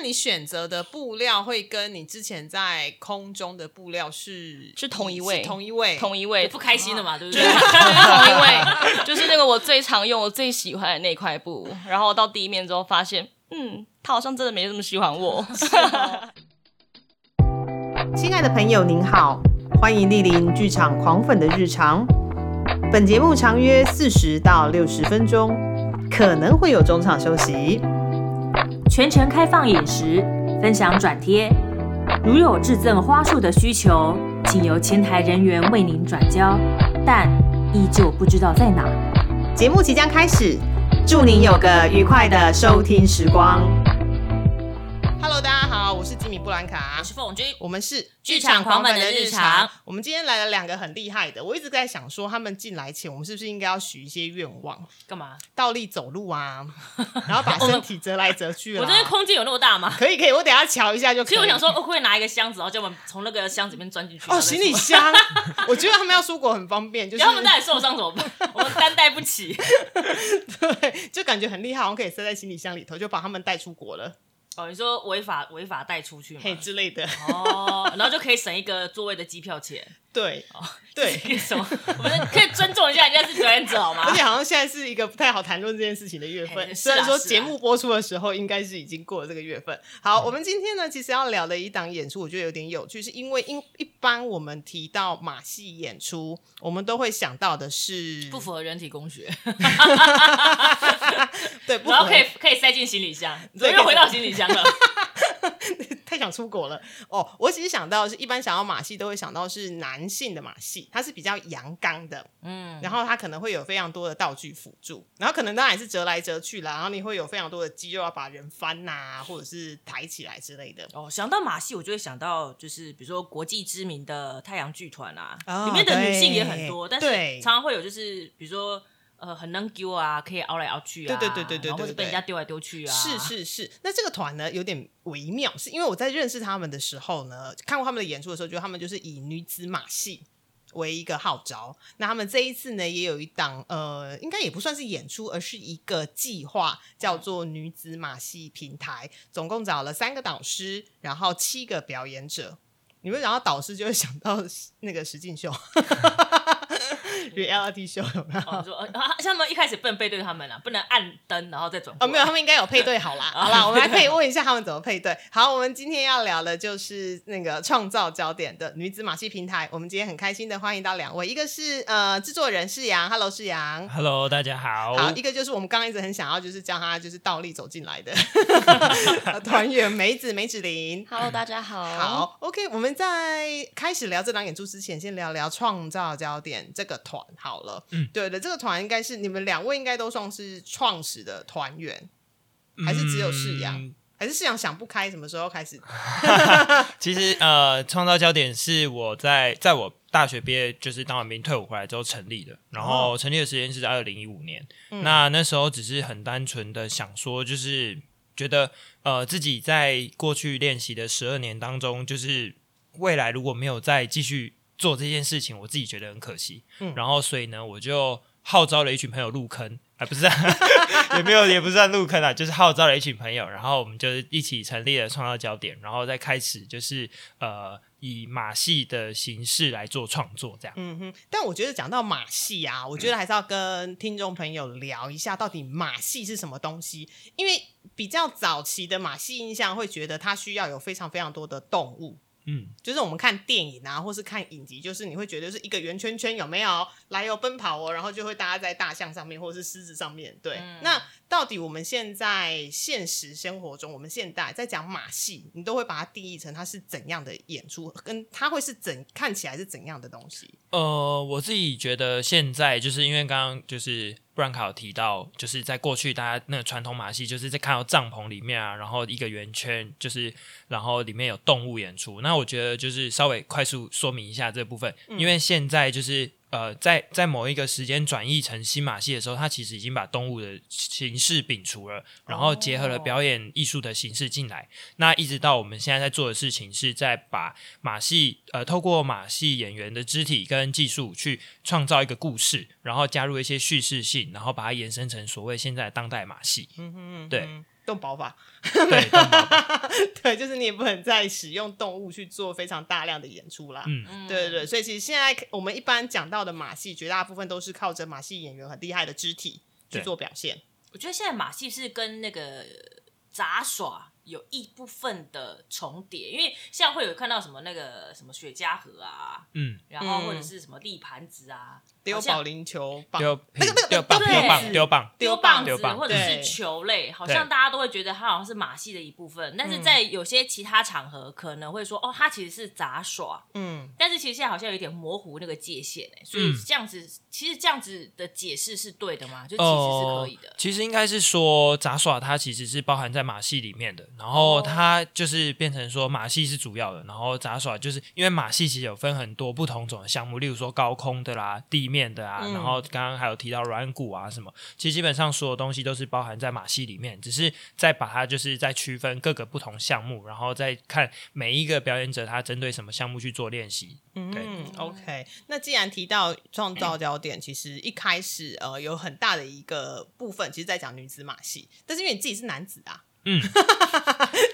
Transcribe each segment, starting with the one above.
那你选择的布料会跟你之前在空中的布料是是同一位，同一位，同一位，不开心的嘛，对不对？同一位，就是那个我最常用、我最喜欢的那块布。然后到第一面之后，发现，嗯，他好像真的没这么喜欢我。亲爱的朋友，您好，欢迎莅临剧场狂粉的日常。本节目长约四十到六十分钟，可能会有中场休息。全程开放饮食，分享转贴。如有致赠花束的需求，请由前台人员为您转交，但依旧不知道在哪。节目即将开始，祝您有个愉快的收听时光。Hello，大家好，我是吉米布兰卡，我是凤君，我们是剧场狂粉的日常。我们今天来了两个很厉害的，我一直在想说，他们进来前，我们是不是应该要许一些愿望？干嘛？倒立走路啊，然后把身体折来折去。我这边空间有那么大吗？可以，可以，我等下瞧一下就。其实我想说，会不会拿一个箱子，然后叫我们从那个箱子里面钻进去？哦，行李箱。我觉得他们要出国很方便，就是他们在受伤怎么办？我们担待不起。对，就感觉很厉害，我们可以塞在行李箱里头，就把他们带出国了。哦，你说违法违法带出去吗？嘿之类的哦，然后就可以省一个座位的机票钱。对，对，什么？我们可以尊重一下人家是表演者好吗？而且好像现在是一个不太好谈论这件事情的月份，虽然说节目播出的时候应该是已经过了这个月份。好，我们今天呢，其实要聊的一档演出，我觉得有点有趣，是因为因一般我们提到马戏演出，我们都会想到的是 不符合人体工学。对，然后可以可以塞进行李箱，又回到行李箱了。太想出国了哦！我其实想到是一般想要马戏都会想到是男性的马戏，它是比较阳刚的，嗯，然后它可能会有非常多的道具辅助，然后可能当然也是折来折去啦，然后你会有非常多的肌肉要把人翻呐，或者是抬起来之类的。哦，想到马戏，我就会想到就是比如说国际知名的太阳剧团啊，里面的女性也很多，但是常常会有就是比如说。呃，很能丢啊，可以熬来熬去啊，对对对对对，或者被人家丢来丢去啊。是是是，那这个团呢有点微妙，是因为我在认识他们的时候呢，看过他们的演出的时候，觉得他们就是以女子马戏为一个号召。那他们这一次呢，也有一档呃，应该也不算是演出，而是一个计划，叫做女子马戏平台，总共找了三个导师，然后七个表演者。你们讲到导师，就会想到那个石进秀。reality show 有没有？说啊，像他们一开始不能背对他们啊，不能按灯然后再转。哦，没有，他们应该有配对好啦。好啦，我们还可以问一下他们怎么配对。好，我们今天要聊的就是那个创造焦点的女子马戏平台。我们今天很开心的欢迎到两位，一个是呃制作人世阳，Hello 世阳，Hello 大家好。好，一个就是我们刚刚一直很想要就是叫他就是倒立走进来的 团员梅子梅子玲，Hello 大家好。好，OK，我们在开始聊这档演出之前，先聊聊创造焦点这个团。好了，嗯，对的，这个团应该是你们两位应该都算是创始的团员，还是只有世阳？还是世阳想不开，什么时候开始？其实呃，创造焦点是我在在我大学毕业，就是当完兵退伍回来之后成立的。然后成立的时间是在二零一五年。那那时候只是很单纯的想说，就是觉得呃自己在过去练习的十二年当中，就是未来如果没有再继续。做这件事情，我自己觉得很可惜。嗯，然后所以呢，我就号召了一群朋友入坑，啊，不是，也没有，也不算入坑啊，就是号召了一群朋友，然后我们就一起成立了创造焦点，然后再开始就是呃，以马戏的形式来做创作，这样。嗯哼。但我觉得讲到马戏啊，我觉得还是要跟听众朋友聊一下，到底马戏是什么东西？因为比较早期的马戏印象会觉得它需要有非常非常多的动物。嗯，就是我们看电影啊，或是看影集，就是你会觉得是一个圆圈圈，有没有来游奔跑哦，然后就会搭在大象上面，或者是狮子上面。对，那到底我们现在现实生活中，我们现代在讲马戏，你都会把它定义成它是怎样的演出，跟它会是怎看起来是怎样的东西？呃，我自己觉得现在就是因为刚刚就是。布兰卡有提到，就是在过去，大家那个传统马戏，就是在看到帐篷里面啊，然后一个圆圈，就是然后里面有动物演出。那我觉得就是稍微快速说明一下这部分，因为现在就是。呃，在在某一个时间转译成新马戏的时候，它其实已经把动物的形式摒除了，然后结合了表演艺术的形式进来。那一直到我们现在在做的事情，是在把马戏呃，透过马戏演员的肢体跟技术去创造一个故事，然后加入一些叙事性，然后把它延伸成所谓现在当代马戏。嗯哼，对。动保法，对，保法。对，就是你也不能再使用动物去做非常大量的演出啦。嗯，对对对，所以其实现在我们一般讲到的马戏，绝大部分都是靠着马戏演员很厉害的肢体去做表现。我觉得现在马戏是跟那个杂耍有一部分的重叠，因为像会有看到什么那个什么雪茄盒啊，嗯，然后嗯或者是什么立盘子啊，丢保龄球棒，丢丢棒对丢棒丢棒，丢棒子丢棒或者是球类，好像大家都会觉得它好像是马戏的一部分，但是在有些其他场合可能会说，哦，它其实是杂耍，嗯，但是其实现在好像有点模糊那个界限哎，所以嗯。这样子，其实这样子的解释是对的吗？就其实是可以的。哦其实应该是说杂耍它其实是包含在马戏里面的，然后哦。它就是变成说马戏是主要的，然后杂耍就是因为马戏其实有分很多不同种的项目，例如说高空的啦、地面的啊，嗯然后刚刚还有提到软骨啊什么，其实基本上所有东西都是包含在马戏里面，只是再把它就是在区分各个不同项目，然后再看每一个表演者他针对什么项目去做练习。对嗯，OK。那既然提到创造焦点，其实一开始呃有很大的一个部分，其实在讲女子马戏，但是因为你自己是男子啊，嗯。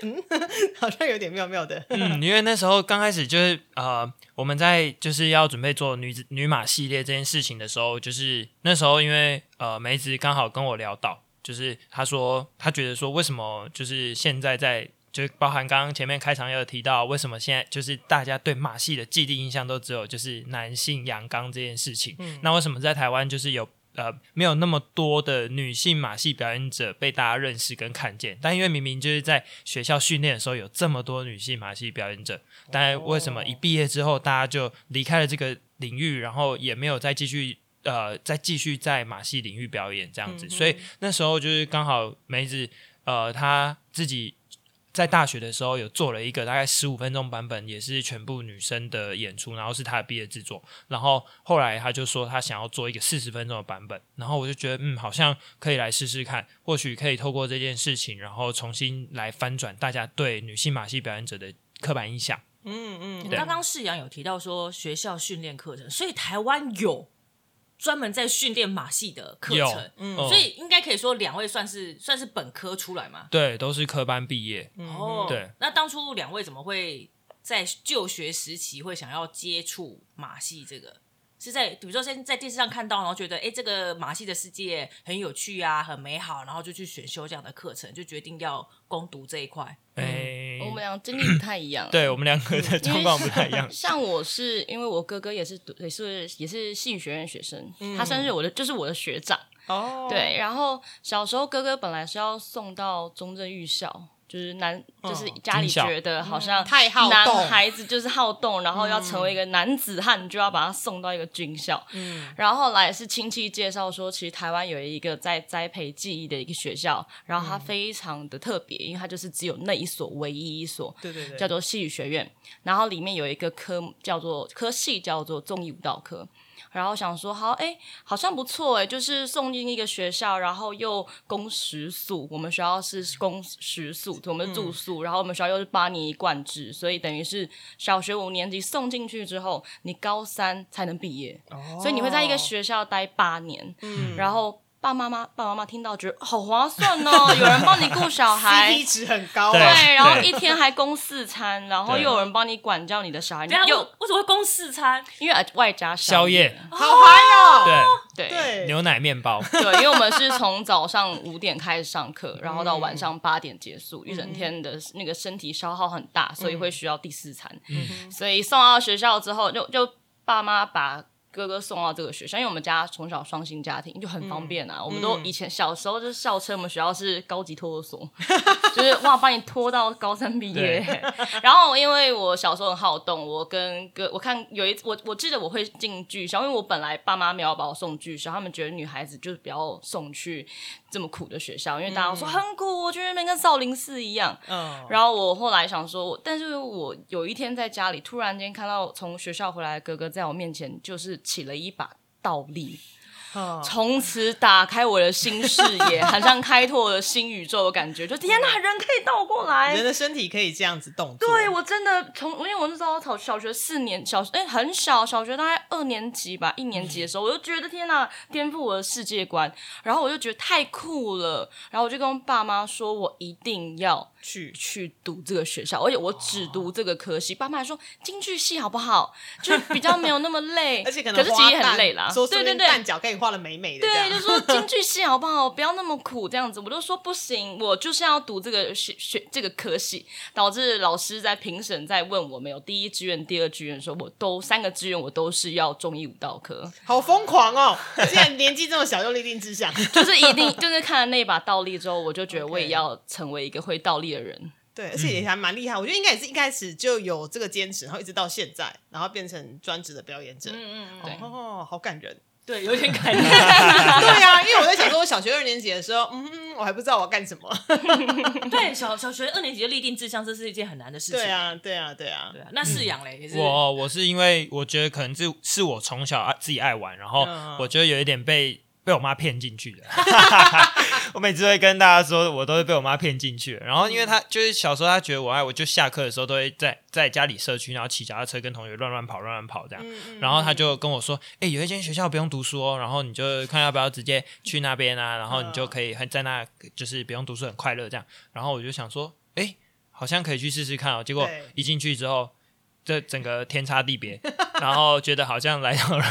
嗯，好像有点妙妙的，嗯，因为那时候刚开始就是呃，我们在就是要准备做女子女马系列这件事情的时候，就是那时候因为呃梅子刚好跟我聊到，就是他说他觉得说为什么就是现在在。就包含刚刚前面开场也有提到，为什么现在就是大家对马戏的既定印象都只有就是男性阳刚这件事情，那为什么在台湾就是有呃没有那么多的女性马戏表演者被大家认识跟看见？但因为明明就是在学校训练的时候有这么多女性马戏表演者，但为什么一毕业之后大家就离开了这个领域，然后也没有再继续呃再继续在马戏领域表演这样子？所以那时候就是刚好梅子呃她自己。在大学的时候有做了一个大概十五分钟版本，也是全部女生的演出，然后是她的毕业制作。然后后来他就说他想要做一个四十分钟的版本，然后我就觉得嗯，好像可以来试试看，或许可以透过这件事情，然后重新来翻转大家对女性马戏表演者的刻板印象。嗯嗯，对刚刚世阳有提到说学校训练课程，所以台湾有专门在训练马戏的课程，嗯所以应该可以说两位算是算是本科出来嘛。对，都是科班毕业。哦，对。那当初两位怎么会在就学时期会想要接触马戏这个？是在比如说先在电视上看到，然后觉得哎，诶这个马戏的世界很有趣啊，很美好，然后就去选修这样的课程，就决定要攻读这一块。哎、我们俩经历 不太一样。对我们两个的状况不太一样。像我是因为我哥哥也是读也是也是戏剧学院学生，他算是我的就是我的学长。哦，对，然后小时候哥哥本来是要送到中正预校，就是男就是家里觉得好像太好动。男孩子就是好动，然后要成为一个男子汉，就要把他送到一个军校。嗯，然后后来是亲戚介绍说，其实台湾有一个在栽培技艺的一个学校，然后它非常的特别，因为它就是只有那一所唯一一所，对对对，叫做戏剧学院，然后里面有一个科叫做科系叫做综艺舞蹈科。然后想说好，哎，好像不错哎，就是送进一个学校，然后又供食宿。我们学校是供食宿，我们是住宿，然后我们学校又是八年一贯制，所以等于是小学五年级送进去之后，你高三才能毕业，哦所以你会在一个学校待八年，嗯然后。爸妈妈爸妈妈听到觉得好划算哦，有人帮你顾小孩，CP 值很高对啊，对，然后一天还供四餐，然后又有人帮你管教你的小孩，等一下又我为什么会供四餐？因为外加宵夜。夜，好嗨哦，对，对。对，牛奶面包。对，因为我们是从早上五点开始上课，然后到晚嗯上八点结束，一整天的那个身体消耗很大，所以会需要第四餐。嗯。所以送到学校之后，就就爸妈把。哥哥送到这个学校，因为我们家从小双薪家庭就很方便啊。我们都以前小时候就是校车，我们学校是高级托儿所，就是哇，把你拖到高三毕业。然后因为我小时候很好动，我跟哥我看有一我我记得我会进剧校，因为我本来爸妈没有把我送剧校，他们觉得女孩子就是不要送去这么苦的学校，因为大家说很苦，我觉得那边跟少林寺一样。嗯，然后我后来想说，但是我有一天在家里突然间看到从学校回来的哥哥在我面前就是起了一把倒立，嗯从此打开我的新视野，好像开拓了新宇宙的感觉。就天哪，人可以倒过来人。的身体可以这样子动作，对我真的从，因为我那时候小小学四年小哎、很小，小学大概二年级吧，一年级的时候，我就觉得天哪，颠覆我的世界观，然后我就觉得太酷了，然后我就跟爸妈说，我一定要去去读这个学校，而且我只读这个科系。爸妈还说京剧系好不好，就是比较没有那么累，而且可能可是其实也很累啦。说对对对，顺便蛋脚给你画的美美的，对，就说京剧系好不好？不要那么苦，这样子，我就说不行，我就是要读这个学学这个科系，导致老师在评审在问我没有第一志愿、第二志愿的时候，我都三个志愿我都是要中医舞蹈科，好疯狂哦！竟然年纪这么小就立定志向，就是一定就是看了那把倒立之后，我就觉得我也要成为一个会倒立的人。对，而且也还蛮厉害。我觉得应该也是一开始就有这个坚持，然后一直到现在，然后变成专职的表演者。嗯嗯，对哦，好感人。对，有点感 人。对啊，因为我在想说，我小学二年级的时候，嗯，我还不知道我要干什么。对，小小学二年级就立定志向，这是一件很难的事情。对，啊，对啊，对啊对。啊。那饲养嘞，也是我我是因为我觉得可能是是我从小爱自己爱玩，然后嗯我觉得有一点被被我妈骗进去的。我每次会跟大家说，我都是被我妈骗进去。然后因为她就是小时候她觉得我爱，我就下课的时候都会在在家里社区，然后骑脚踏车跟同学乱乱跑乱乱跑这样。嗯然后她就跟我说：“哎、有一间学校不用读书哦，然后你就看要不要直接去那边啊，然后你就可以很在那就是不用读书很快乐这样。”然后我就想说：“哎、好像可以去试试看哦。”结果一进去之后。这整个天差地别，然后觉得好像来到了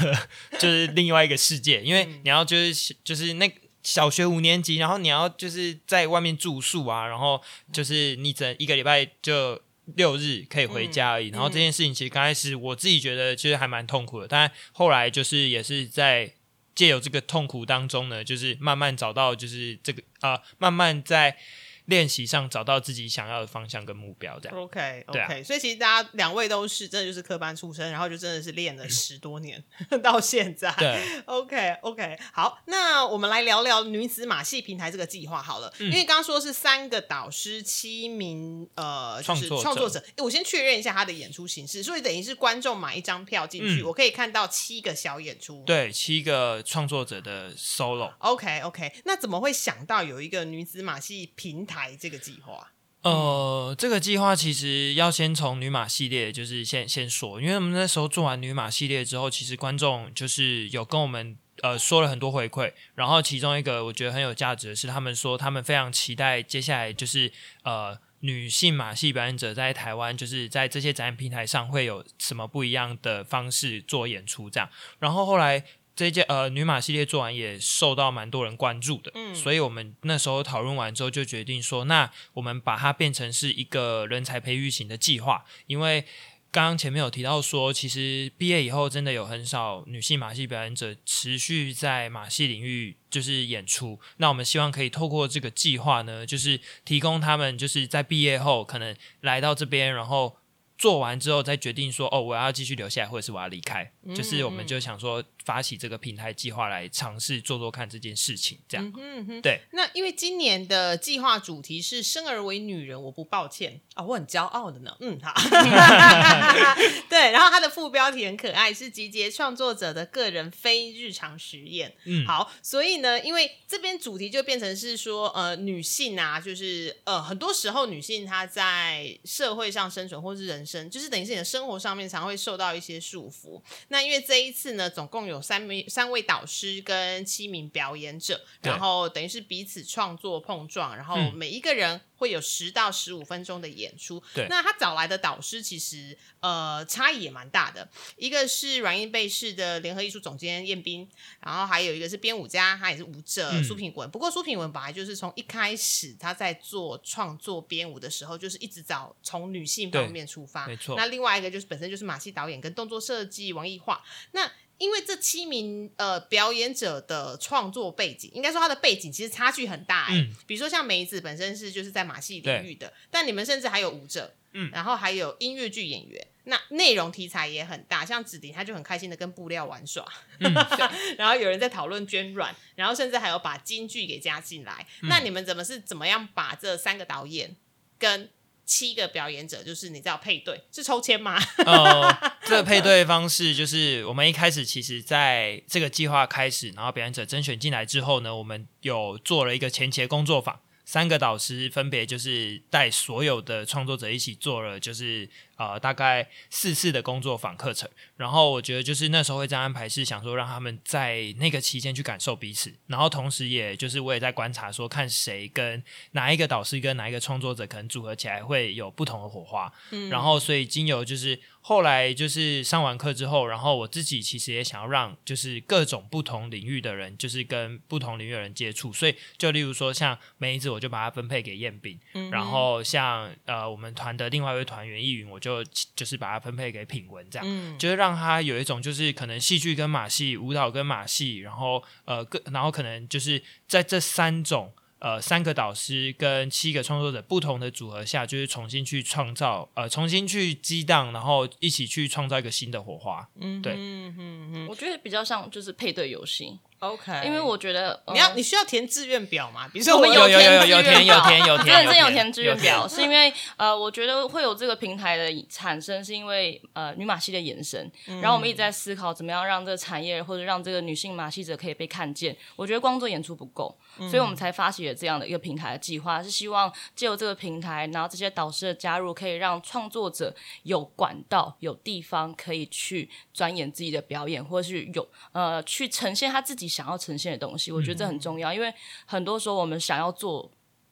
就是另外一个世界，因为你要就是就是那小学五年级，然后你要就是在外面住宿啊，然后就是你整一个礼拜就六日可以回家而已。然后这件事情其实刚开始我自己觉得其实还蛮痛苦的，但后来就是也是在借由这个痛苦当中呢，就是慢慢找到就是这个啊，慢慢在练习上找到自己想要的方向跟目标，这样。OK 对 OK，、所以其实大家两位都是真的就是科班出身，然后就真的是练了十多年 到现在。对，OK OK，好，那我们来聊聊女子马戏平台这个计划好了，嗯因为刚刚说是三个导师，七名呃就是创作者创作者，诶我先确认一下他的演出形式，所以等于是观众买一张票进去，嗯我可以看到七个小演出。对，七个创作者的 solo。OK OK，那怎么会想到有一个女子马戏平台这个计划？呃，这个计划其实要先从女马系列，就是先先说，因为我们那时候做完女马系列之后，其实观众就是有跟我们呃说了很多回馈，然后其中一个我觉得很有价值的是，他们说他们非常期待接下来就是呃女性马戏表演者在台湾就是在这些展览平台上会有什么不一样的方式做演出这样，然后后来。这一届呃女马系列做完也受到蛮多人关注的，嗯所以我们那时候讨论完之后就决定说，那我们把它变成是一个人才培育型的计划，因为刚刚前面有提到说，其实毕业以后真的有很少女性马戏表演者持续在马戏领域就是演出。那我们希望可以透过这个计划呢，就是提供他们就是在毕业后可能来到这边，然后。做完之后再决定说哦，我要继续留下来，或者是我要离开。就是我们就想说发起这个平台计划来尝试做做看这件事情，这样。嗯哼，对。那因为今年的计划主题是“生而为女人，我不抱歉”啊、我很骄傲的呢。嗯，好。对，然后它的副标题很可爱，是集结创作者的个人非日常实验。嗯，好，所以呢，因为这边主题就变成是说，呃，女性啊，就是呃，很多时候女性她在社会上生存或是人生，就是等于是你的生活上面常会受到一些束缚。那因为这一次呢，总共有三名三位导师跟七名表演者，然后等于是彼此创作碰撞，然后嗯每一个人会有十到十五分钟的演出。对那他找来的导师其实呃差异也蛮大的，一个是软硬背式的联合艺术总监燕斌，然后还有一个是编舞家，他也是舞者嗯苏品文。不过苏品文本来就是从一开始他在做创作编舞的时候，就是一直找从女性方面出发。没错那另外一个就是本身就是马戏导演跟动作设计王艺化。那因为这七名呃表演者的创作背景，应该说他的背景其实差距很大哎、嗯。比如说像梅子本身是就是在马戏领域的，但你们甚至还有舞者，嗯然后还有音乐剧演员，那内容题材也很大，像子迪他就很开心的跟布料玩耍，然后有人在讨论捐卵，然后甚至还有把京剧给加进来。嗯。那你们怎么是怎么样把这三个导演跟七个表演者，就是你知道配对是抽签吗？呃，这个配对方式就是我们一开始其实在这个计划开始，然后表演者甄选进来之后呢，我们有做了一个前期工作坊，三个导师分别就是带所有的创作者一起做了，就是呃大概四次的工作坊课程。然后我觉得就是那时候会这样安排，是想说让他们在那个期间去感受彼此，然后同时也就是我也在观察说，看谁跟哪一个导师跟哪一个创作者可能组合起来会有不同的火花。嗯然后所以经由就是后来就是上完课之后，然后我自己其实也想要让就是各种不同领域的人，就是跟不同领域的人接触，所以就例如说像梅子，我就把它分配给燕饼，嗯，然后像呃我们团的另外一位团员易云，我就就是把它分配给品文，这样、就是让他有一种就是可能戏剧跟马戏、舞蹈跟马戏，然后呃各然后可能就是在这三种。呃，三个导师跟七个创作者不同的组合下，就是重新去创造，呃，重新去激荡，然后一起去创造一个新的火花。嗯，对嗯嗯嗯我觉得比较像就是配对游戏，，OK，因为我觉得你要呃你需要填志愿表嘛？比如说我们有有有有有填有填有填真的真有填填志愿表，是因为呃，我觉得会有这个平台的产生，是因为呃女马戏的延伸，然后我们一直在思考怎么样让这个产业或者让这个女性马戏者可以被看见。我觉得光做演出不够，所以我们才发起了这样的一个平台的计划，是希望借由这个平台，然后这些导师的加入，可以让创作者有管道、有地方可以去钻研自己的表演，或者是有呃去呈现他自己想要呈现的东西。我觉得这很重要，因为很多时候我们想要做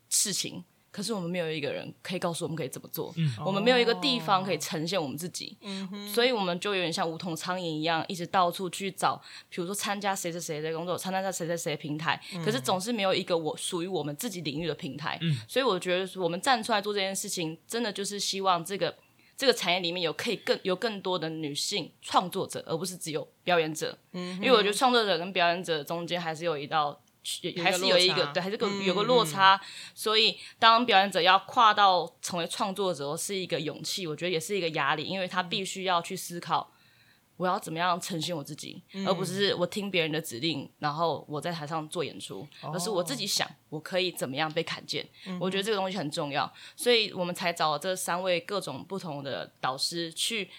事情，可是我们没有一个人可以告诉我们可以怎么做，我们没有一个地方可以呈现我们自己，所以我们就有点像无头苍蝇一样，一直到处去找，比如说参加谁谁谁的工作，参加谁谁谁的平台，可是总是没有一个我属于我们自己领域的平台，所以我觉得我们站出来做这件事情，真的就是希望这个。这个产业里面有可以更有更多的女性创作者，而不是只有表演者。嗯，因为我觉得创作者跟表演者中间还是有一道还是有一个对，还是个嗯有个落差，所以当表演者要跨到成为创作者，是一个勇气，我觉得也是一个压力，因为他必须要去思考。我要怎么样呈现我自己，而不是我听别人的指令，然后我在台上做演出，而是我自己想我可以怎么样被看见。我觉得这个东西很重要，所以我们才找了这三位各种不同的导师去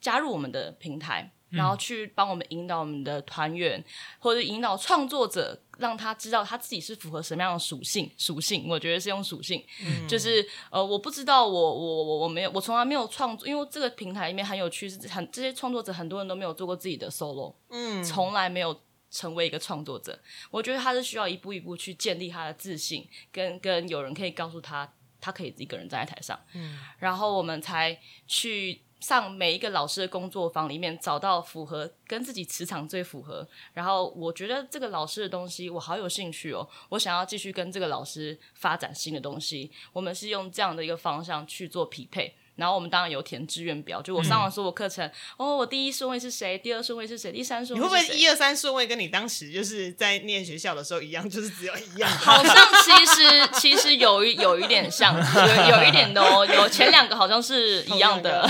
加入我们的平台，然后去帮我们引导我们的团员，或者引导创作者，让他知道他自己是符合什么样的属性。属性，我觉得是用属性，就是呃，我不知道我我我我没有，我从来没有创作，因为这个平台里面很有趣，是很这些创作者很多人都没有做过自己的 solo，嗯，从来没有成为一个创作者。我觉得他是需要一步一步去建立他的自信，跟跟有人可以告诉他，他可以一个人站在台上，嗯，然后我们才去上每一个老师的工作坊里面，找到符合跟自己磁场最符合。然后我觉得这个老师的东西我好有兴趣哦，我想要继续跟这个老师发展新的东西。我们是用这样的一个方向去做匹配。然后我们当然有填志愿表，就我上完所有课程，哦，我第一顺位是谁，第二顺位是谁，第三顺你位是谁。会不会一二三顺位跟你当时就是在念学校的时候一样，就是只有一样？好像其实其实有一有一点像，有有一点的哦，有前两个好像是一样的。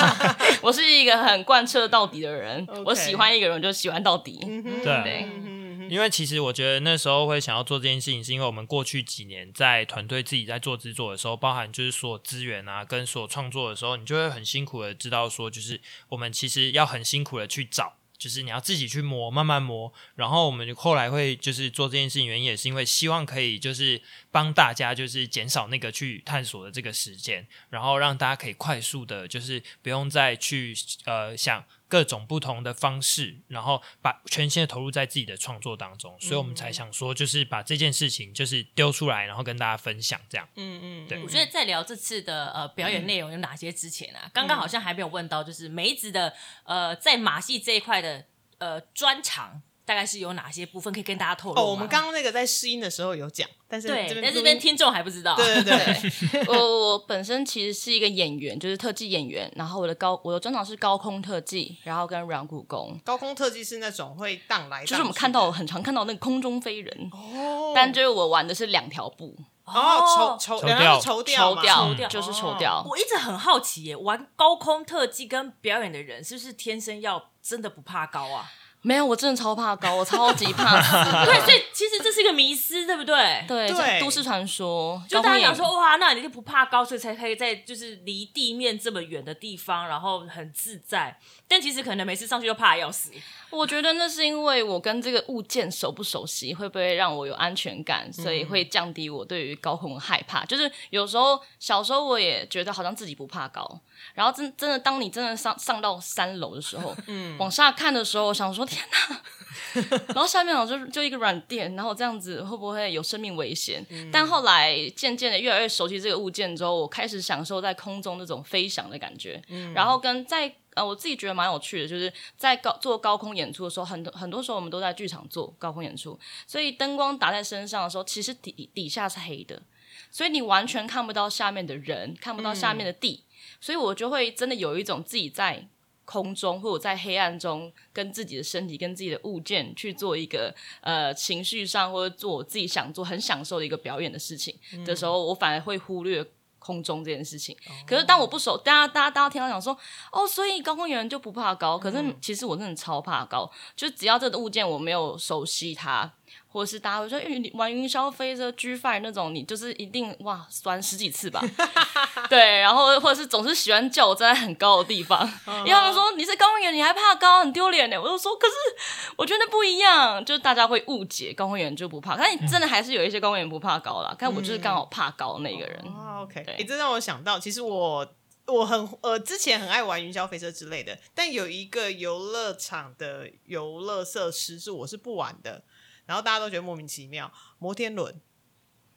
我是一个很贯彻到底的人我喜欢一个人我就喜欢到底。对对嗯因为其实我觉得那时候会想要做这件事情，是因为我们过去几年在团队自己在做制作的时候，包含就是所资源啊，跟所创作的时候，你就会很辛苦的知道说，就是我们其实要很辛苦的去找。就是你要自己去磨，慢慢磨。然后我们后来会就是做这件事情，原因也是因为希望可以就是帮大家就是减少那个去探索的这个时间，然后让大家可以快速的，就是不用再去呃想各种不同的方式，然后把全心的投入在自己的创作当中。所以我们才想说，就是把这件事情就是丢出来，然后跟大家分享这样。嗯嗯，对我觉得在聊这次的呃表演内容有哪些之前啊，刚刚好像还没有问到，就是梅子的呃在马戏这一块的呃专长。大概是有哪些部分可以跟大家透露？哦，我们刚刚那个在试音的时候有讲，但是对，这边但这边听众还不知道。对对对，我我本身其实是一个演员，就是特技演员，然后我的高我的专长是高空特技，然后跟软骨功。高空特技是那种会荡来荡去，就是我们看到很常看到那个空中飞人，哦，但就是我玩的是两条步，哦，抽抽，掉抽掉，抽掉抽掉就是抽哦掉。我一直很好奇耶，玩高空特技跟表演的人是不是天生要真的不怕高啊？没有，我真的超怕高，我超级怕死。对，所以其实这是一个迷思，对不对？对，都市传说，就大家讲说，哇，那你就不怕高，所以才可以在就是离地面这么远的地方，然后很自在。但其实可能每次上去都怕得要死。我觉得那是因为我跟这个物件熟不熟悉，会不会让我有安全感，所以会降低我对于高空的害怕。就是有时候小时候我也觉得好像自己不怕高，然后真真的当你真的上上到三楼的时候，嗯，往下看的时候，我想说天哪，然后下面好像就就一个软垫，然后这样子会不会有生命危险？但后来渐渐的越来越熟悉这个物件之后，我开始享受在空中那种飞翔的感觉，然后跟在呃，我自己觉得蛮有趣的，就是在高做高空演出的时候，很多很多时候我们都在剧场做高空演出，所以灯光打在身上的时候，其实底底下是黑的，所以你完全看不到下面的人，看不到下面的地，所以我就会真的有一种自己在空中或者在黑暗中，跟自己的身体、跟自己的物件去做一个呃情绪上或者做我自己想做、很享受的一个表演的事情。的时候，我反而会忽略。空中这件事情，可是当我不熟，大家大家大家听到讲说，哦，所以高空演员就不怕高，可是其实我真的超怕高，就只要这个物件我没有熟悉它，或者是大家会说，云玩云霄飞车 G Five 那种，你就是一定哇酸十几次吧，对，然后或者是总是喜欢叫我站在很高的地方，因为他们说你是高空演员，你还怕高，很丢脸呢。我就说，可是我觉得不一样，就是大家会误解高空演员就不怕，但你真的还是有一些高空演员不怕高啦，但我就是刚好怕高的那个人。哦，OK，对哎、这让我想到，其实我我很呃之前很爱玩云霄飞车之类的，但有一个游乐场的游乐设施是我是不玩的，然后大家都觉得莫名其妙，摩天轮，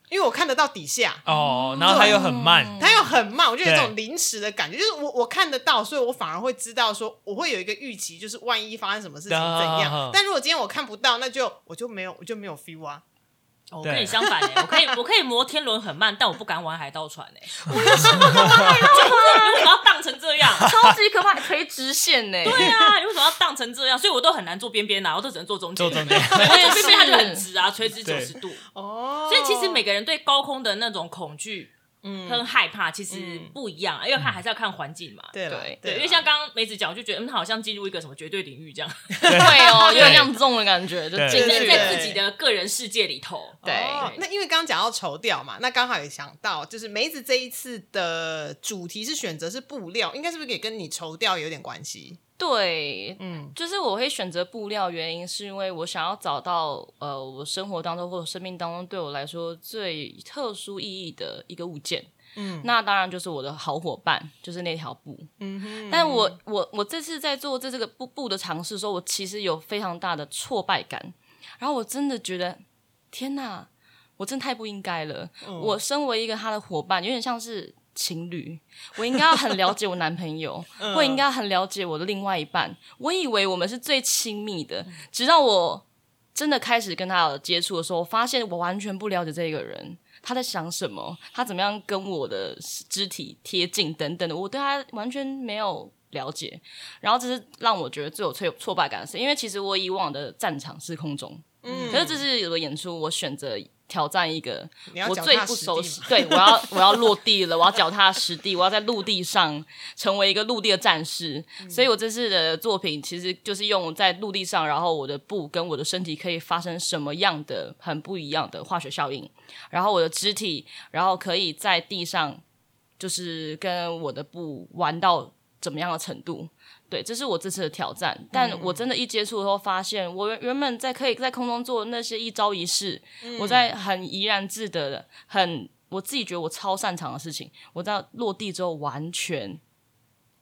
因为我看得到底下。哦，然后它又很慢，它又很慢，我就有一种对临时的感觉，就是我我看得到，所以我反而会知道说，我会有一个预期，就是万一发生什么事情怎样。啊但如果今天我看不到，那就我就没有我就没有 feel 啊。哦我对跟你相反哎、我可以我可以摩天轮很慢，但我不敢玩海盗船哎、我也是，你为什么要荡成这样？超级可怕，垂直线呢。对啊，你为什么要荡成这样？所以我都很难坐边边啊，我都只能坐中间。坐中间对 我也坐边边它就很直啊，垂直九十度。哦，所以其实每个人对高空的那种恐惧嗯。很害怕其实嗯。不一样啊，因为看还是要看环境嘛。对了对。对，因为像刚刚梅子讲，我就觉得嗯，好像进入一个什么绝对领域这样，会哦，有点像重的感觉，就对。在进去在自己的个人世界里头。对。哦那因为刚刚讲到绸调嘛，那刚好也想到，就是梅子这一次的主题是选择是布料，应该是不是也跟你绸调有点关系？对，嗯就是我会选择布料，原因是因为我想要找到呃，我生活当中或者生命当中对我来说最特殊意义的一个物件。嗯那当然就是我的好伙伴，就是那条布。嗯哼，但我我我这次在做这这个布布的尝试的时候，我其实有非常大的挫败感，然后我真的觉得，天哪，我真的太不应该了。嗯我身为一个他的伙伴，有点像是情侣，我应该要很了解我男朋友，嗯我应该很了解我的另外一半。我以为我们是最亲密的，直到我真的开始跟他有接触的时候，我发现我完全不了解这个人。他在想什么？他怎么样跟我的肢体贴近等等的，我对他完全没有了解。然后这是让我觉得最有挫挫败感的事，因为其实我以往的战场是空中，嗯可是这是有的演出，我选择挑战一个我最不熟悉，对我要我要落地了，我要脚踏实地，我要在陆地上成为一个陆地的战士。嗯所以我这次的作品其实就是用在陆地上，然后我的布跟我的身体可以发生什么样的很不一样的化学效应，然后我的肢体，然后可以在地上就是跟我的布玩到怎么样的程度。对，这是我这次的挑战。但我真的，一接触的时候，发现我原原本在可以在空中做的那些一招一式，我在很怡然自得的，很我自己觉得我超擅长的事情，我在落地之后完全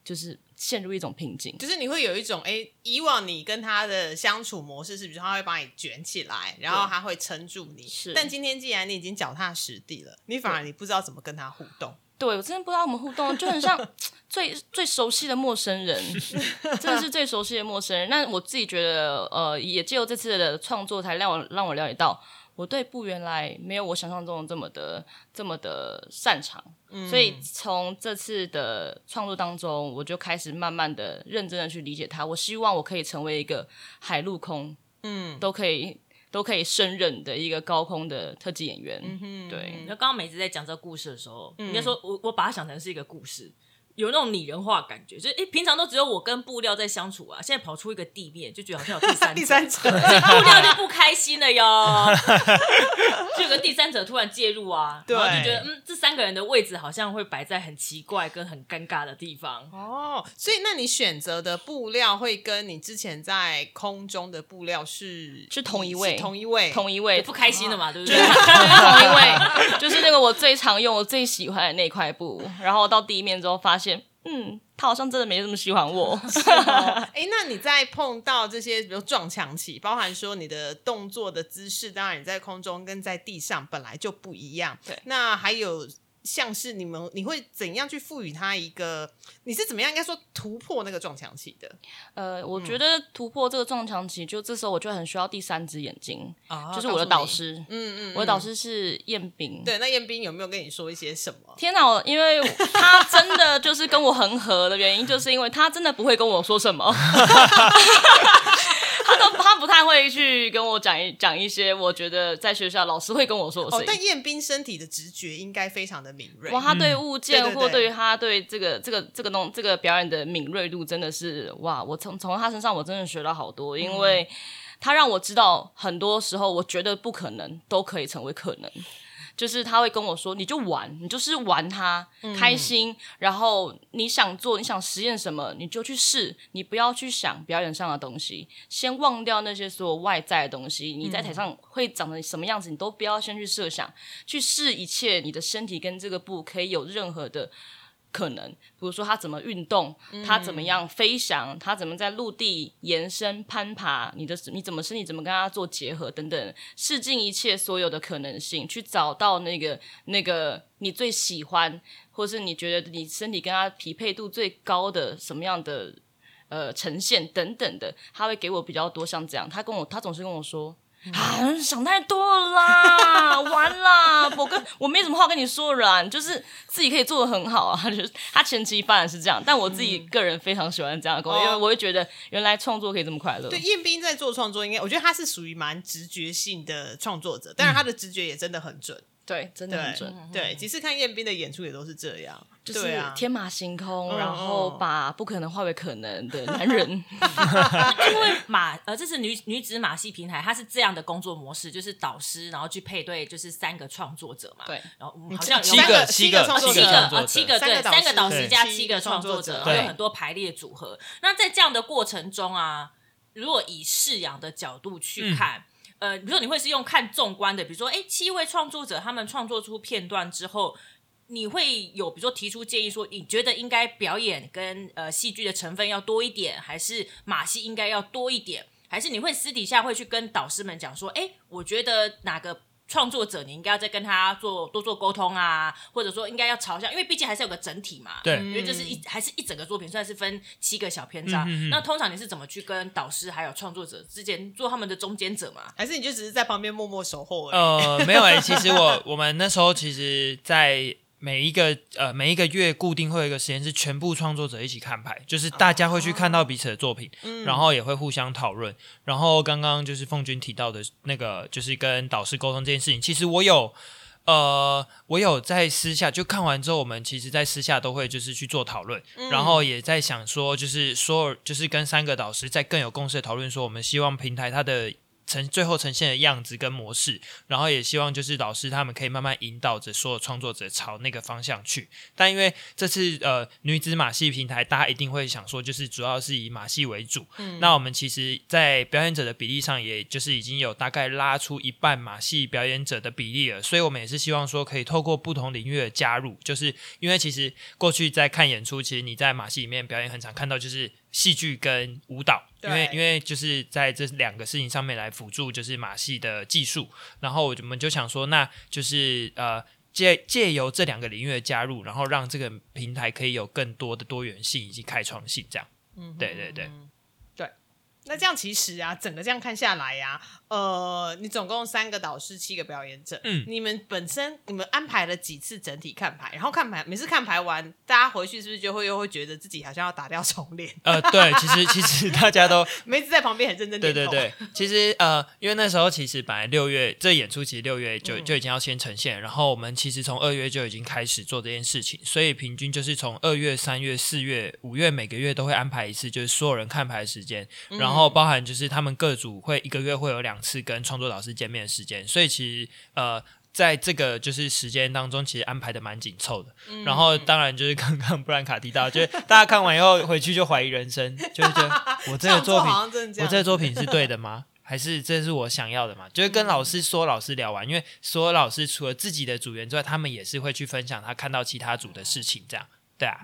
就是陷入一种瓶颈。就是你会有一种哎、以往你跟他的相处模式是，比如说他会把你卷起来，然后他会撑住你。是但今天既然你已经脚踏实地了，你反而你不知道怎么跟他互动。对我真的不知道我们互动，就很像 最最熟悉的陌生人，真的是最熟悉的陌生人。那我自己觉得，呃，也借由这次的创作，才让我让我了解到，我对布原来没有我想象中的这么的这么的擅长。所以从这次的创作当中，我就开始慢慢的认真的去理解它。我希望我可以成为一个海陆空，嗯，都可以都可以胜任的一个高空的特技演员。对。那刚刚梅子在讲这个故事的时候，应该说我我把它想成是一个故事，有那种拟人化感觉，就是诶，平常都只有我跟布料在相处啊，现在跑出一个地面，就觉得好像有第三者 第三者 布料就不开心了哟，就有个第三者突然介入啊，对然后就觉得嗯，这三个人的位置好像会摆在很奇怪跟很尴尬的地方。哦，所以那你选择的布料会跟你之前在空中的布料是是同一位同一位，同一位不开心的嘛，对不就对是？同一位，就是那个我最常用、我最喜欢的那块布。然后到地面之后发现，嗯，他好像真的没这么喜欢我。哎、那你在碰到这些，比如撞墙期，包含说你的动作的姿势，当然你在空中跟在地上本来就不一样。对那还有像是你们，你会怎样去赋予他一个？你是怎么样应该说突破那个撞墙期的？呃，我觉得突破这个撞墙期，就这时候我就很需要第三只眼睛，啊就是我的导。师。嗯嗯，我的导师是彦斌。对，那彦斌有没有跟你说一些什么？天哪！我因为他真的就是跟我很合的原因，就是因为他真的不会跟我说什么，他都他不太会去跟我讲一讲一些我觉得在学校老师会跟我说的哦事，情。但彦斌身体的直觉应该非常的敏锐。哇，他对物件、或对于他对这个这个这个弄这个表演的敏锐度真的是哇！我从从他身上我真的学到好多，因为他让我知道很多时候我觉得不可能都可以成为可能。就是他会跟我说，你就玩，你就是玩它，开心。然后你想做，你想实验什么，你就去试，你不要去想表演上的东西，先忘掉那些所有外在的东西。你在台上会长成什么样子，你都不要先去设想，去试一切。你的身体跟这个布可以有任何的可能，比如说他怎么运动，他怎么样飞翔，他怎么在陆地延伸攀爬，你的你怎么身体怎么跟他做结合等等，试尽一切所有的可能性，去找到那个那个你最喜欢，或是你觉得你身体跟他匹配度最高的什么样的呃呈现等等的，他会给我比较多像这样，他跟我他总是跟我说。啊，想太多了啦，完啦！我跟我没什么话跟你说了啦，就是自己可以做的很好啊。就是他前期发展是这样，但我自己个人非常喜欢这样的工作，哦因为我会觉得原来创作可以这么快乐。对，彦斌在做创作，应该我觉得他是属于蛮直觉性的创作者，但是他的直觉也真的很准。对，真的很对准。对，其实看彦斌的演出也都是这样，就是天马行空，嗯然后嗯把不可能化为可能的男人。因为马呃，这是女女子马戏平台，它是这样的工作模式，就是导师然后去配对，就是三个创作者嘛。对，然后嗯好像有七三个七个七个创作者七个创作者呃七个对三个导师加七个创创作者，有很多排列组合。那在这样的过程中啊，如果以饲养的角度去看。呃，比如说你会是用看纵观的，比如说，哎，七位创作者他们创作出片段之后，你会有比如说提出建议说，你觉得应该表演跟呃戏剧的成分要多一点，还是马戏应该要多一点，还是你会私底下会去跟导师们讲说，哎，我觉得哪个创作者你应该要再跟他做多做沟通啊，或者说应该要朝向，因为毕竟还是有个整体嘛，对因为这是一还是一整个作品，虽然是分七个小篇章，嗯嗯嗯那通常你是怎么去跟导师还有创作者之间做他们的中间者嘛？还是你就只是在旁边默默守候而已？呃，没有哎、其实我 我们那时候其实，在每一个呃每一个月固定会有一个时间是全部创作者一起看牌，就是大家会去看到彼此的作品，然后也会互相讨论。然后刚刚就是凤君提到的那个，就是跟导师沟通这件事情，其实我有。呃，我有在私下就看完之后，我们其实，在私下都会就是去做讨论，然后也在想说，就是说，就是跟三个导师在更有共识的讨论，说我们希望平台它的呈最后呈现的样子跟模式，然后也希望就是老师他们可以慢慢引导着所有创作者朝那个方向去。但因为这次呃女子马戏平台，大家一定会想说，就是主要是以马戏为主。嗯那我们其实，在表演者的比例上，也就是已经有大概拉出一半马戏表演者的比例了。所以我们也是希望说，可以透过不同领域的加入，就是因为其实过去在看演出，其实你在马戏里面表演，很常看到就是戏剧跟舞蹈。因为因为就是在这两个事情上面来辅助，就是马戏的技术，然后我们就想说，那就是呃借借由这两个领域的加入，然后让这个平台可以有更多的多元性以及开创性，这样。嗯对对对，那这样其实啊，整个这样看下来呀、呃，你总共三个导师，七个表演者，嗯你们本身你们安排了几次整体看牌，然后看牌每次看牌完，大家回去是不是就会又会觉得自己好像要打掉重练？呃，对，其实其实大家都 梅子在旁边很认真对对对，其实呃，因为那时候其实本来六月这演出其实六月就嗯就已经要先呈现，然后我们其实从二月就已经开始做这件事情，所以平均就是从二月、三月、四月、五月每个月都会安排一次，就是所有人看牌的时间，嗯然后包含就是他们各组会一个月会有两次跟创作老师见面的时间，所以其实呃。在这个就是时间当中，其实安排的蛮紧凑的。嗯然后当然就是刚刚 布兰卡提到，就是大家看完以后回去就怀疑人生，就是觉得 我这个作作品我这个作品是对的吗？还是这是我想要的嘛？就是跟老师说，老师聊完，因为所有老师除了自己的组员之外，他们也是会去分享他看到其他组的事情，这样对啊，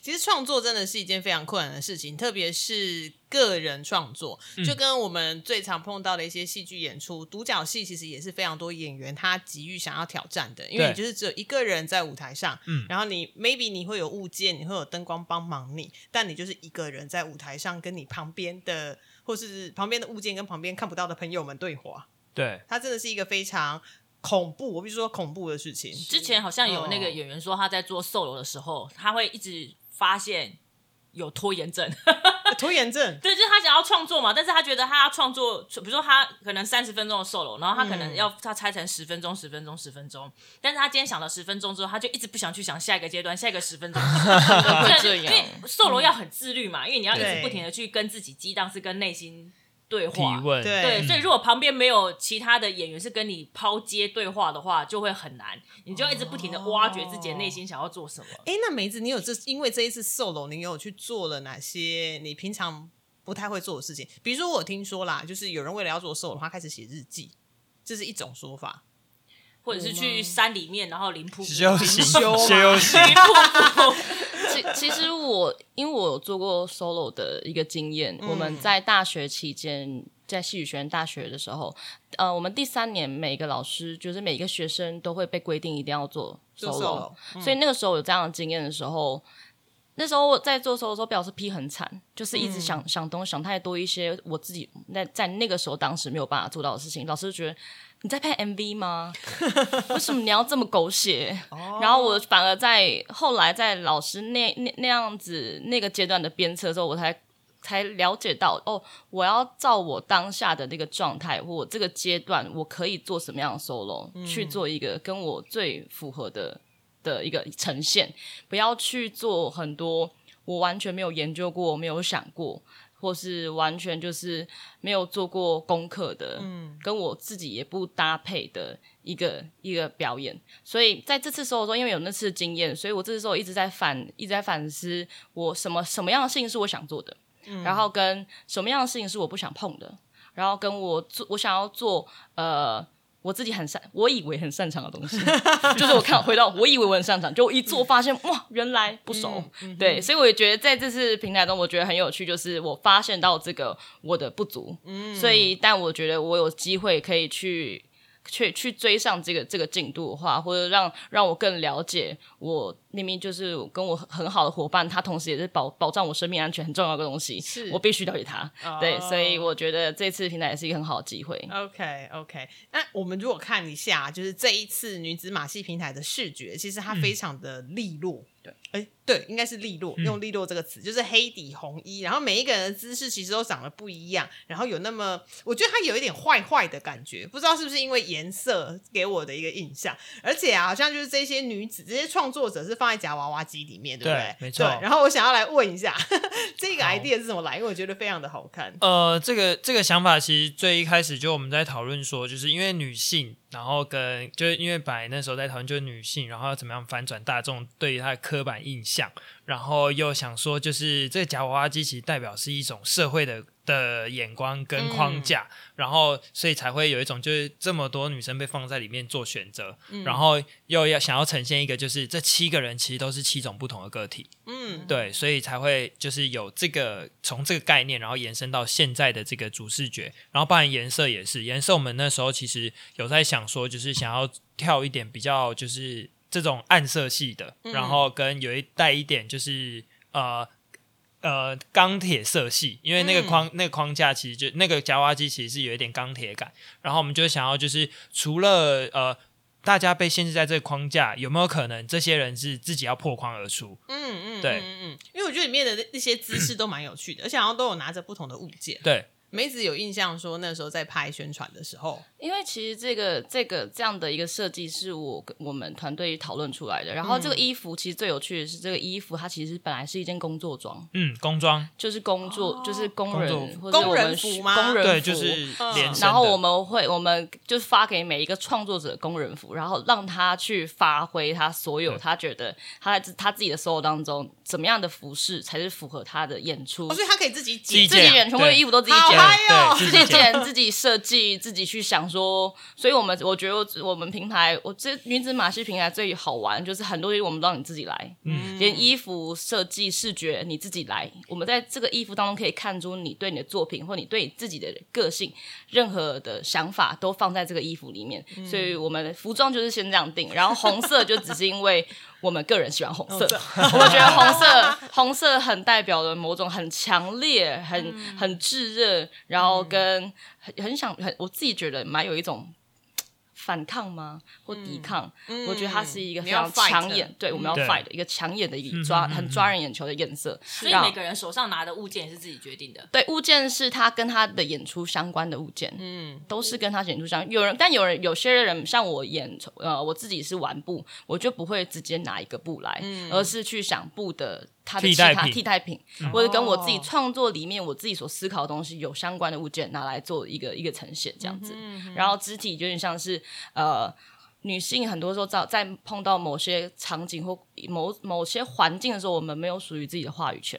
其实创作真的是一件非常困难的事情，特别是个人创作，嗯。就跟我们最常碰到的一些戏剧演出，独角戏其实也是非常多演员他急于想要挑战的，因为你就是只有一个人在舞台上，嗯。然后你 maybe 你会有物件，你会有灯光帮忙你，但你就是一个人在舞台上跟你旁边的或是旁边的物件跟旁边看不到的朋友们对话，对，它真的是一个非常恐怖，我必须说恐怖的事情。之前好像有那个哦演员说他在做 solo 的时候，他会一直发现有拖延症。拖延症，对，就是他想要创作嘛，但是他觉得他要创作，比如说他可能三十分钟的 solo，然后他可能嗯要他拆成十分钟、十分钟、十分钟，但是他今天想了十分钟之后，他就一直不想去想下一个阶段、下一个十分钟，都 会这因为样。solo 要很自律嘛，因为你要一直不停的去跟自己激荡，是跟内心对提话。问，对对，所以如果旁边没有其他的演员是跟你抛接对话的话，就会很难，你就一直不停的挖掘自己的内心想要做什么。哎，那梅子，你有这因为这一次 solo，你有去做了哪些你平常不太会做的事情？比如说，我听说啦，就是有人为了要做 solo，他开始写日记，这是一种说法。或者是去山里面，然后林瀑布，修行，修。其其实我因为我有做过 solo 的一个经验，我们在大学期间，在戏剧学院大学的时候，呃，我们第三年每个老师就是每一个学生都会被规定一定要做做 solo，solo，所以那个时候有这样的经验的时候。那时候我在做 solo 的时候，被老师批很惨，就是一直想、想东想太多一些我自己那在那个时候当时没有办法做到的事情。老师就觉得你在拍 MV 吗？为什么你要这么狗血？然后我反而在后来在老师那那那样子那个阶段的鞭策的时候，我才才了解到哦，我要照我当下的那个状态或我这个阶段，我可以做什么样的 solo，、去做一个跟我最符合的的一个呈现，不要去做很多我完全没有研究过、没有想过。或是完全就是没有做过功课的，嗯，跟我自己也不搭配的一个一个表演，所以在这次时候说，因为有那次经验，所以我这次时候一直在反一直在反思我什么什么样的事情是我想做的，然后跟什么样的事情是我不想碰的，然后跟我做我想要做呃。我自己很擅，我以为很擅长的东西，就是我看回到我以为我很擅长，就一做发现哇，原来不熟。对，所以我也觉得在这次平台中，我觉得很有趣，就是我发现到这个我的不足，所以但我觉得我有机会可以去去去追上这个这个进度的话，或者让让我更了解我明明就是跟我很很好的伙伴，他同时也是保保障我生命安全很重要的东西，是。我必须了解他。对，哦。所以我觉得这次平台也是一个很好的机会。OK OK，那我们如果看一下，就是这一次女子马戏平台的视觉，其实它非常的利落。对，哎，对，应该是利落，用利落这个词，就是黑底红衣，然后每一个人的姿势其实都长得不一样，然后有那么，我觉得它有一点坏坏的感觉，不知道是不是因为颜色给我的一个印象，而且啊，好像就是这些女子，这些创作者是放在夹娃娃机里面，对不对？对没错然后我想要来问一下，这个 idea 是怎么来？因为我觉得非常的好看。呃，这个这个想法其实最一开始就我们在讨论说，就是因为女性，然后跟就是因为本来那时候在讨论就是女性，然后要怎么样反转大众对于她的刻板印象，然后又想说就是这个夹娃娃机其实代表是一种社会的的眼光跟框架，然后所以才会有一种就是这么多女生被放在里面做选择，然后又要想要呈现一个就是这七个人其实都是七种不同的个体，嗯，对，所以才会就是有这个从这个概念，然后延伸到现在的这个主视觉，然后包含颜色也是，颜色我们那时候其实有在想说，就是想要跳一点比较就是这种暗色系的，然后跟有一带一点就是呃呃钢铁色系，因为那个框、那个框架其实就那个夹娃娃机其实是有一点钢铁感，然后我们就想要就是除了呃大家被限制在这个框架，有没有可能这些人是自己要破框而出？嗯嗯，对嗯嗯嗯，因为我觉得里面的那些姿势都蛮有趣的，而且好像都有拿着不同的物件。对，梅子有印象说那时候在拍宣传的时候，因为其实这个这个这样的一个设计是我跟我们团队讨论出来的。然后这个衣服其实最有趣的是，这个衣服它其实本来是一件工作装，嗯，工装。就是工作，就是工人工作。服或者工人我们服吗？工人对，服就是连身的。然后我们会，我们就发给每一个创作者工人服，然后让他去发挥他所有他觉得他在自他自己的 solo 当中，怎么样的服饰才是符合他的演出。哦，所以他可以自己剪，自己演，全部的衣服都自己剪，嗨哦自己剪、自己设计、自己去想说，所以我们我觉得我们平台，我这女子马戏平台最好玩就是很多东西我们都让你自己来，嗯连衣服设计、视觉你自己来。我们在这个衣服当中可以看出你对你的作品或你对你自己的个性，任何的想法都放在这个衣服里面。所以我们服装就是先这样定，然后红色就只是因为我们个人喜欢红色，我们觉得红色 红色很代表了某种很强烈、很很炙热，然后跟很很想很我自己觉得蛮有一种。反抗吗？或抵抗？我觉得它是一个非常抢眼，对，我们要 fight 的一个抢眼的一个抓，很抓人眼球的颜色。所以每个人手上拿的物件也是自己决定的。对物件是他跟他的演出相关的物件，嗯，都是跟他演出相关。有人，但有人有些人像我演，呃，我自己是玩布，我就不会直接拿一个布来，而是去想布的它的其他替代品替代品，或者跟我自己创作里面我自己所思考的东西有相关的物件拿来做一个一个呈现这样子。然后肢体有点像是呃。女性很多时候在在碰到某些场景或某某些环境的时候，我们没有属于自己的话语权，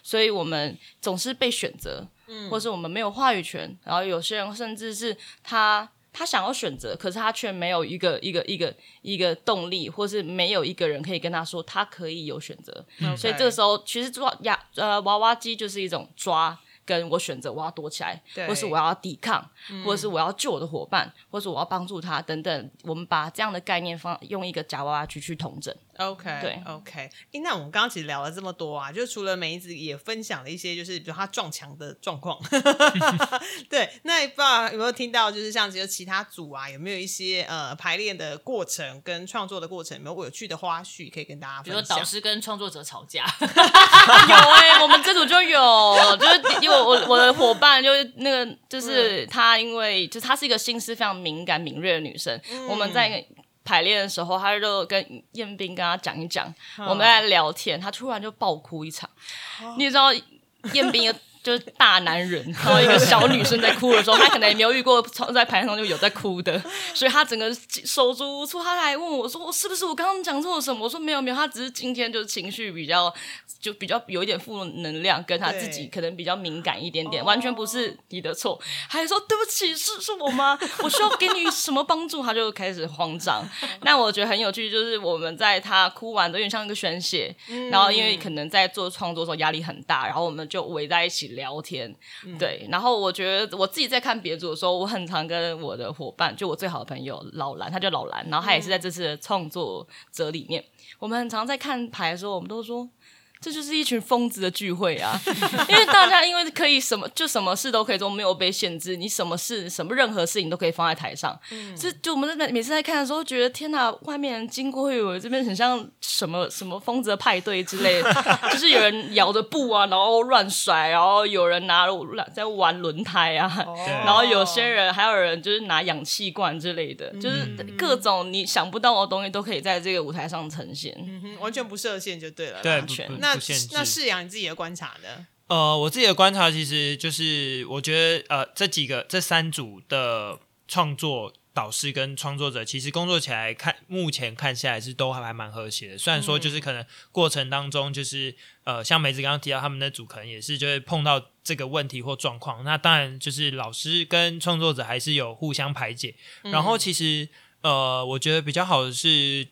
所以我们总是被选择，或是我们没有话语权。然后有些人甚至是他他想要选择，可是他却没有一个一个一个一个动力，或是没有一个人可以跟他说他可以有选择。所以这个时候，其实抓呀呃娃娃机就是一种抓。跟我选择我要躲起来，或是我要抵抗，或者是我要救我的伙伴，或是我要帮助他等等。我们把这样的概念放用一个假娃娃机去统整。OK，对，OK。诶，那我们刚刚其实聊了这么多啊，就除了梅子也分享了一些，就是比如他撞墙的状况。对，那不知道有没有听到，就是像其实其他组啊，有没有一些呃排练的过程跟创作的过程，有没有有趣的花絮可以跟大家比如说分享？导师跟创作者吵架，有哎、我们这组就有，就是因为我我的伙伴就是那个，就是她，因为就是她是一个心思非常敏感敏锐的女生，我们在。排练的时候，他就跟彦斌跟他讲一讲，我们在聊天，他突然就爆哭一场。你知道彦斌就是大男人，然后一个小女生在哭的时候，他可能也没有遇过在排练中就有在哭的，所以他整个手足无措。他还问我说：“我是不是我刚刚讲错了什么？”我说：“没有没有，他只是今天就是情绪比较就比较有一点负能量，跟他自己可能比较敏感一点点，哦完全不是你的错。”还说：“对不起，是是我吗？我需要给你什么帮助？”他就开始慌张。那我觉得很有趣，就是我们在他哭完都有点像一个宣泄，然后因为可能在做创作的时候压力很大，然后我们就围在一起聊天，对。然后我觉得我自己在看别组的时候，我很常跟我的伙伴，就我最好的朋友老蓝，他叫老蓝，然后他也是在这次的创作者里面，我们很常在看牌的时候，我们都说。这就是一群疯子的聚会啊！因为大家因为可以什么就什么事都可以做，没有被限制，你什么事什么任何事情都可以放在台上。这就我们在每次在看的时候，觉得天哪，外面人经过会以为这边很像什么什么疯子的派对之类的，就是有人摇着布啊，然后乱甩，然后有人拿在玩轮胎啊，然后有些人还有人就是拿氧气罐之类的，就是各种你想不到的东西都可以在这个舞台上呈现。嗯完全不设限就对了。对，完全不那那世阳你自己的观察呢？呃，我自己的观察其实就是，我觉得呃，这几个这三组的创作导师跟创作者，其实工作起来看，目前看下来是都还蛮和谐的。虽然说就是可能过程当中，就是呃，像梅子刚刚提到，他们那组可能也是就会碰到这个问题或状况。那当然就是老师跟创作者还是有互相排解。然后其实呃，我觉得比较好的是。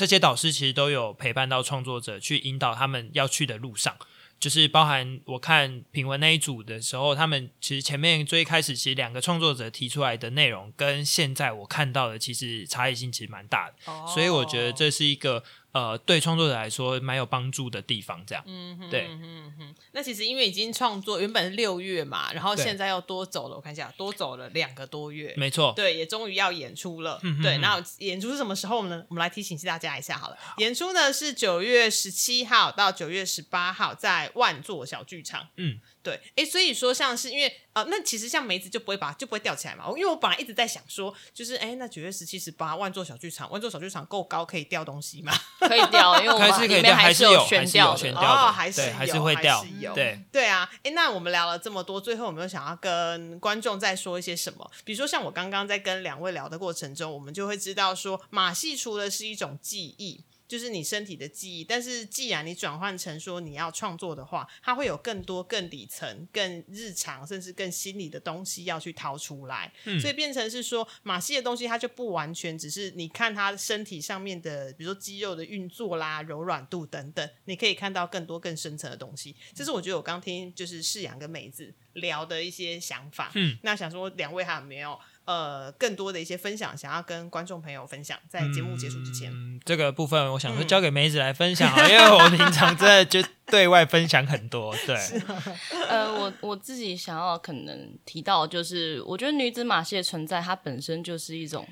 这些导师其实都有陪伴到创作者，去引导他们要去的路上。就是包含我看品文那一组的时候，他们其实前面最开始其实两个创作者提出来的内容，跟现在我看到的其实差异性其实蛮大的。哦所以我觉得这是一个呃对创作者来说蛮有帮助的地方。这样，嗯哼对嗯哼哼那其实因为已经创作，原本是六月嘛，然后对现在又多走了，我看一下，多走了两个多月。没错，对，也终于要演出了。对，嗯哼哼那演出是什么时候呢？我们来提醒大家一下好了。演出呢是九月十七号到九月十八号，在万座小剧场。嗯，对，哎，所以说像是因为呃，那其实像梅子就不会把就不会吊起来嘛。因为我本来一直在想说，就是哎，那九月十七、十八万座小剧场，万座小剧场够高可以吊东西吗？可以吊，因为我们还是可以里面还是有是悬还是吊的。有悬吊的哦，还是对还是有会掉有对对啊，哎，那我们聊了这么多，最后有没有想要跟观众再说一些什么？比如说像我刚刚在跟两位聊的过程中，我们就会知道说，马戏除了是一种记忆。就是你身体的记忆，但是既然你转换成说你要创作的话，它会有更多、更底层、更日常，甚至更心理的东西要去掏出来，所以变成是说马戏的东西，它就不完全只是你看他身体上面的，比如说肌肉的运作啦、柔软度等等，你可以看到更多更深层的东西。这是我觉得我刚听就是世阳跟梅子聊的一些想法。嗯，那想说两位还有没有呃更多的一些分享，想要跟观众朋友分享，在节目结束之前。嗯，这个部分我想说嗯。交给梅子来分享因为我平常真的就对外分享很多，对，呃，我我自己想要可能提到，就是我觉得女子马戏的存在，它本身就是一种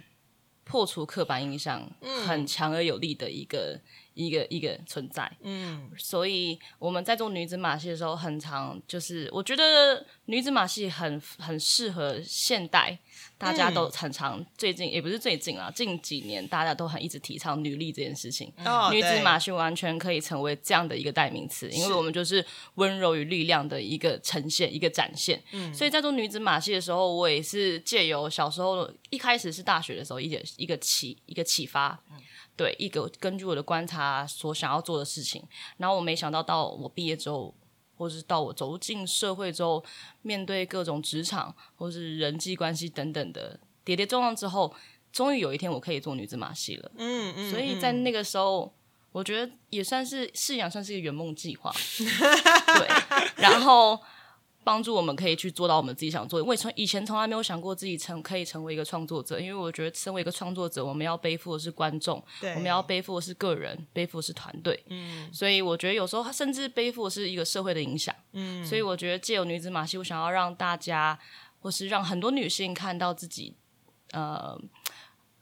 破除刻板印象很强而有力的一个、一个一个存在。嗯。所以我们在做女子马戏的时候，很常就是我觉得女子马戏很很适合现代，大家都很常最近也不是最近啦，近几年大家都很一直提倡女力这件事情。哦女子马戏完全可以成为这样的一个代名词，因为我们就是温柔与力量的一个呈现，一个展现。嗯所以在做女子马戏的时候，我也是借由小时候一开始是大学的时候一点一个启一个启发，对一个根据我的观察所想要做的事情，然后我没想到到我毕业之后。或是到我走进社会之后，面对各种职场或是人际关系等等的跌跌撞撞之后，终于有一天我可以做女子马戏了。嗯嗯，所以在那个时候，我觉得也算是试养，算是一个圆梦计划。对，然后帮助我们可以去做到我们自己想做的。我也从以前从来没有想过自己成可以成为一个创作者，因为我觉得身为一个创作者，我们要背负的是观众，我们要背负的是个人，背负的是团队。嗯所以我觉得有时候他甚至背负的是一个社会的影响。嗯，所以我觉得借由女子马戏，我想要让大家，或是让很多女性看到自己，呃。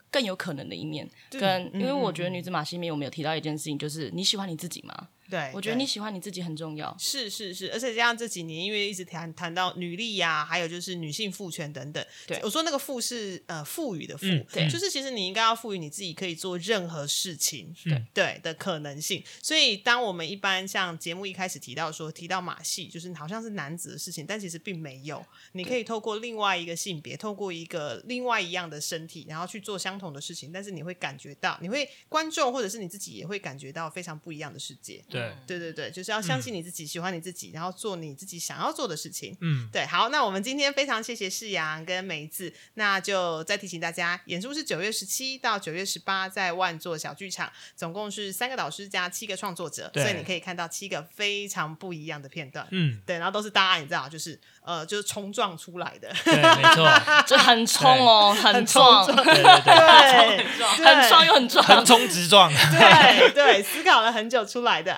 更有可能的一面，跟因为嗯我觉得女子马戏里面我们有提到一件事情，就是你喜欢你自己吗？对，我觉得你喜欢你自己很重要。是是是，而且加上这几年，因为一直谈谈到女力呀、还有就是女性赋权等等。对我说那个赋是呃赋予的赋，嗯对就是其实你应该要赋予你自己可以做任何事情，对对的可能性。所以当我们一般像节目一开始提到说提到马戏，就是好像是男子的事情，但其实并没有。你可以透过另外一个性别，透过一个另外一样的身体，然后去做相同的事情，但是你会感觉到，你会观众或者是你自己也会感觉到非常不一样的世界。对，对。对对，就是要相信你自己，喜欢你自己，然后做你自己想要做的事情。嗯，对，好，那我们今天非常谢谢世阳跟梅子，那就再提醒大家，演出是九月十七到九月十八，在万座小剧场，总共是三个导师加七个创作者，所以你可以看到七个非常不一样的片段。嗯，对，然后都是大家你知道，就是呃，就是冲撞出来的，对，没错，就很冲哦，很壮，冲很对对对，对，壮又很撞。横冲直撞，对对，思考了很久出来的。